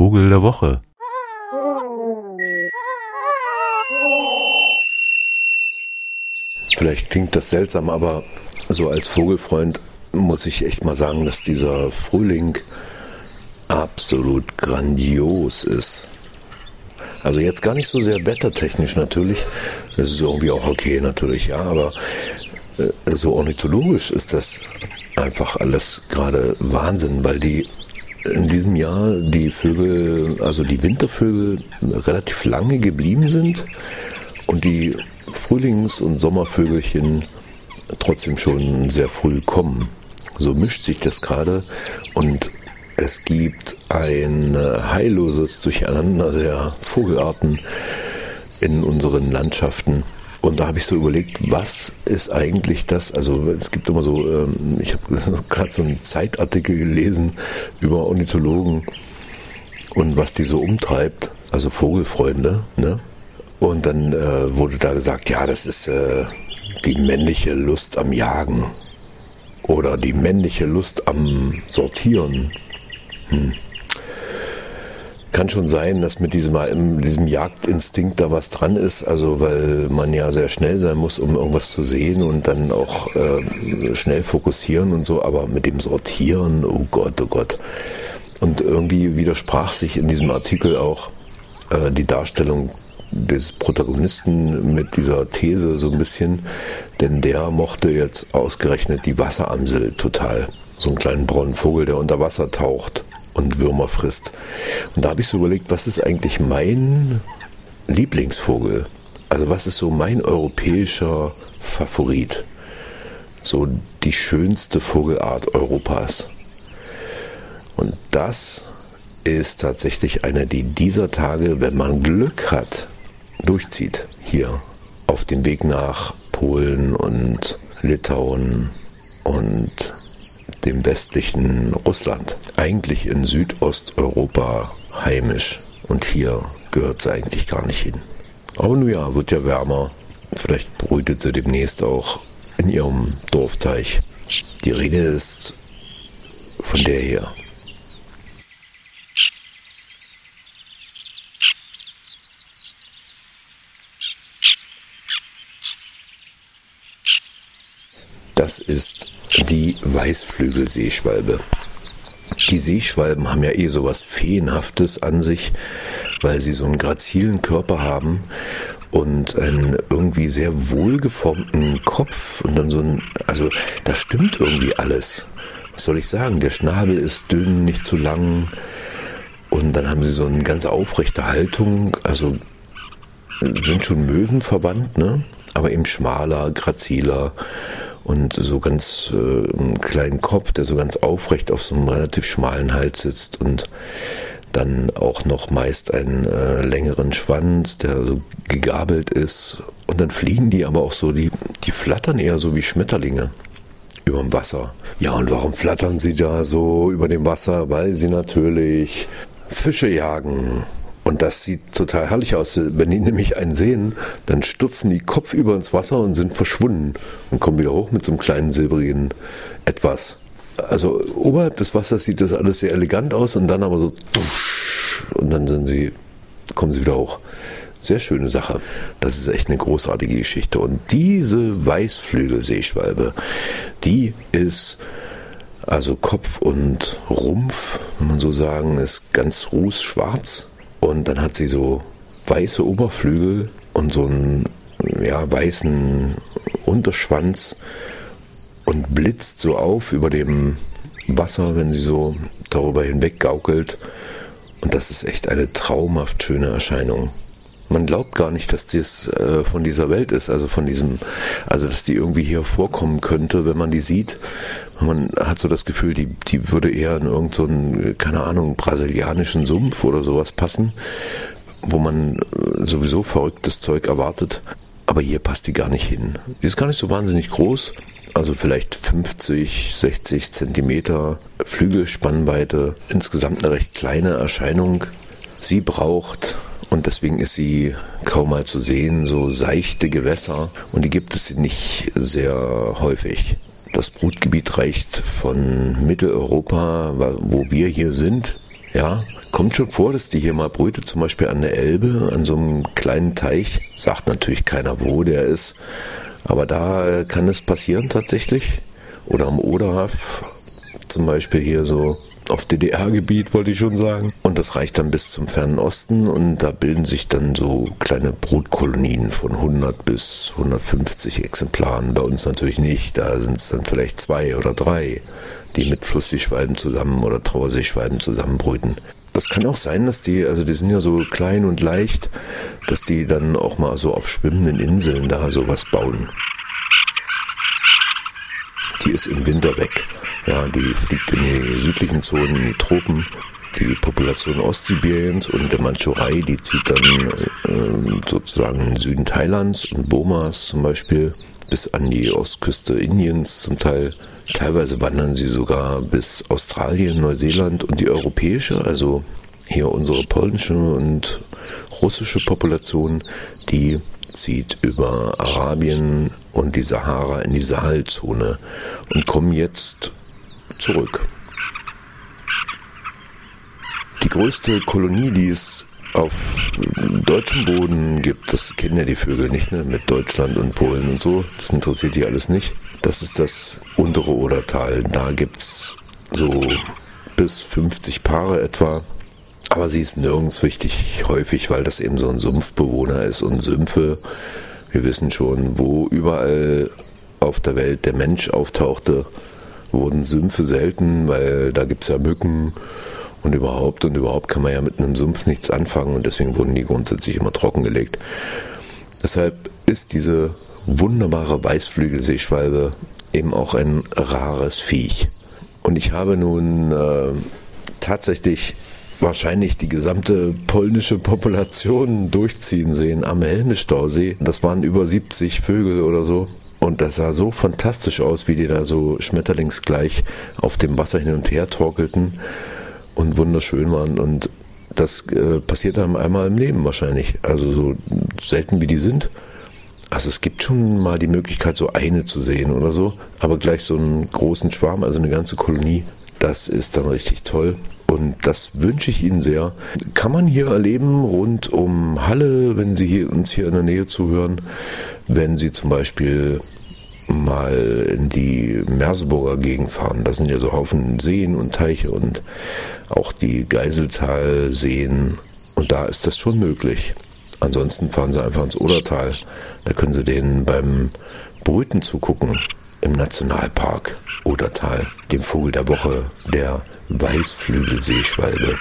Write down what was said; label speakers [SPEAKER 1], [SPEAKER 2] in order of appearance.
[SPEAKER 1] Vogel der Woche.
[SPEAKER 2] Vielleicht klingt das seltsam, aber so als Vogelfreund muss ich echt mal sagen, dass dieser Frühling absolut grandios ist. Also jetzt gar nicht so sehr wettertechnisch natürlich, das ist irgendwie auch okay natürlich, ja, aber äh, so ornithologisch ist das einfach alles gerade Wahnsinn, weil die in diesem Jahr die Vögel, also die Wintervögel relativ lange geblieben sind und die Frühlings- und Sommervögelchen trotzdem schon sehr früh kommen. So mischt sich das gerade und es gibt ein heilloses Durcheinander der Vogelarten in unseren Landschaften. Und da habe ich so überlegt, was ist eigentlich das? Also es gibt immer so, ähm, ich habe gerade so einen Zeitartikel gelesen über Ornithologen und was die so umtreibt, also Vogelfreunde. Ne? Und dann äh, wurde da gesagt, ja, das ist äh, die männliche Lust am Jagen oder die männliche Lust am Sortieren. Hm. Kann schon sein, dass mit diesem, diesem Jagdinstinkt da was dran ist, also weil man ja sehr schnell sein muss, um irgendwas zu sehen und dann auch äh, schnell fokussieren und so, aber mit dem Sortieren, oh Gott, oh Gott. Und irgendwie widersprach sich in diesem Artikel auch äh, die Darstellung des Protagonisten mit dieser These so ein bisschen, denn der mochte jetzt ausgerechnet die Wasseramsel total. So einen kleinen braunen Vogel, der unter Wasser taucht und Würmer frisst. Und da habe ich so überlegt, was ist eigentlich mein Lieblingsvogel? Also was ist so mein europäischer Favorit? So die schönste Vogelart Europas. Und das ist tatsächlich eine, die dieser Tage, wenn man Glück hat, durchzieht. Hier auf dem Weg nach Polen und Litauen und dem westlichen Russland. Eigentlich in Südosteuropa heimisch und hier gehört sie eigentlich gar nicht hin. Aber nun ja, wird ja wärmer. Vielleicht brütet sie demnächst auch in ihrem Dorfteich. Die Rede ist von der hier. Das ist die Weißflügelseeschwalbe. Die Seeschwalben haben ja eh sowas Feenhaftes an sich, weil sie so einen grazilen Körper haben und einen irgendwie sehr wohlgeformten Kopf und dann so ein, also da stimmt irgendwie alles. Was soll ich sagen? Der Schnabel ist dünn, nicht zu lang und dann haben sie so eine ganz aufrechte Haltung, also sind schon Möwen verwandt, ne? Aber eben schmaler, graziler und so ganz äh, einen kleinen Kopf, der so ganz aufrecht auf so einem relativ schmalen Hals sitzt und dann auch noch meist einen äh, längeren Schwanz, der so gegabelt ist. Und dann fliegen die aber auch so, die, die flattern eher so wie Schmetterlinge über dem Wasser. Ja, und warum flattern sie da so über dem Wasser? Weil sie natürlich Fische jagen. Und das sieht total herrlich aus. Wenn die nämlich einen sehen, dann stürzen die Kopf über ins Wasser und sind verschwunden und kommen wieder hoch mit so einem kleinen silbrigen Etwas. Also oberhalb des Wassers sieht das alles sehr elegant aus und dann aber so und dann sind sie, kommen sie wieder hoch. Sehr schöne Sache. Das ist echt eine großartige Geschichte. Und diese Weißflügelseeschwalbe, die ist also Kopf und Rumpf, wenn man so sagen, ist ganz rußschwarz und dann hat sie so weiße Oberflügel und so einen ja, weißen Unterschwanz und blitzt so auf über dem Wasser, wenn sie so darüber hinweg gaukelt. Und das ist echt eine traumhaft schöne Erscheinung. Man glaubt gar nicht, dass das äh, von dieser Welt ist, also von diesem, also dass die irgendwie hier vorkommen könnte, wenn man die sieht. Man hat so das Gefühl, die, die würde eher in irgendeinen, so keine Ahnung, brasilianischen Sumpf oder sowas passen, wo man äh, sowieso verrücktes Zeug erwartet. Aber hier passt die gar nicht hin. Die ist gar nicht so wahnsinnig groß, also vielleicht 50, 60 Zentimeter Flügelspannweite. Insgesamt eine recht kleine Erscheinung. Sie braucht und deswegen ist sie kaum mal zu sehen, so seichte Gewässer und die gibt es nicht sehr häufig. Das Brutgebiet reicht von Mitteleuropa, wo wir hier sind, ja, kommt schon vor, dass die hier mal brütet, zum Beispiel an der Elbe, an so einem kleinen Teich. Sagt natürlich keiner, wo der ist. Aber da kann es passieren tatsächlich. Oder am Oderhaf, zum Beispiel hier so auf DDR-Gebiet, wollte ich schon sagen. Und das reicht dann bis zum fernen Osten und da bilden sich dann so kleine Brutkolonien von 100 bis 150 Exemplaren. Bei uns natürlich nicht, da sind es dann vielleicht zwei oder drei, die mit Flussseeschwalben zusammen oder Trauerseeschwalben zusammenbrüten. Das kann auch sein, dass die, also die sind ja so klein und leicht, dass die dann auch mal so auf schwimmenden Inseln da sowas bauen. Die ist im Winter weg. Ja, die fliegt in die südlichen Zonen, in die Tropen. Die Population Ostsibiriens und der Mandschurei, die zieht dann äh, sozusagen in den Süden Thailands und Burmas zum Beispiel bis an die Ostküste Indiens zum Teil. Teilweise wandern sie sogar bis Australien, Neuseeland und die europäische, also hier unsere polnische und russische Population, die zieht über Arabien und die Sahara in die Sahelzone und kommen jetzt zurück. Die größte Kolonie, die es auf deutschem Boden gibt, das kennen ja die Vögel nicht, ne? mit Deutschland und Polen und so, das interessiert die alles nicht. Das ist das untere Odertal. Da gibt es so bis 50 Paare etwa. Aber sie ist nirgends wichtig häufig, weil das eben so ein Sumpfbewohner ist. Und Sümpfe, wir wissen schon, wo überall auf der Welt der Mensch auftauchte, wurden Sümpfe selten, weil da gibt es ja Mücken und überhaupt und überhaupt kann man ja mit einem Sumpf nichts anfangen und deswegen wurden die grundsätzlich immer trockengelegt. Deshalb ist diese wunderbare Weißflügelseeschwalbe eben auch ein rares Viech. Und ich habe nun äh, tatsächlich wahrscheinlich die gesamte polnische Population durchziehen sehen am Helmestausee. Das waren über 70 Vögel oder so. Und das sah so fantastisch aus, wie die da so schmetterlingsgleich auf dem Wasser hin und her torkelten und wunderschön waren. Und das äh, passiert dann einmal im Leben wahrscheinlich. Also so selten wie die sind. Also es gibt schon mal die Möglichkeit, so eine zu sehen oder so, aber gleich so einen großen Schwarm, also eine ganze Kolonie, das ist dann richtig toll. Und das wünsche ich Ihnen sehr. Kann man hier erleben rund um Halle, wenn Sie hier, uns hier in der Nähe zuhören, wenn Sie zum Beispiel mal in die Merseburger Gegend fahren. Da sind ja so Haufen Seen und Teiche und auch die Geiseltal Seen. Und da ist das schon möglich. Ansonsten fahren Sie einfach ins Odertal. Da können Sie denen beim Brüten zugucken im Nationalpark Odertal, dem Vogel der Woche, der Weißflügelseeschwalbe.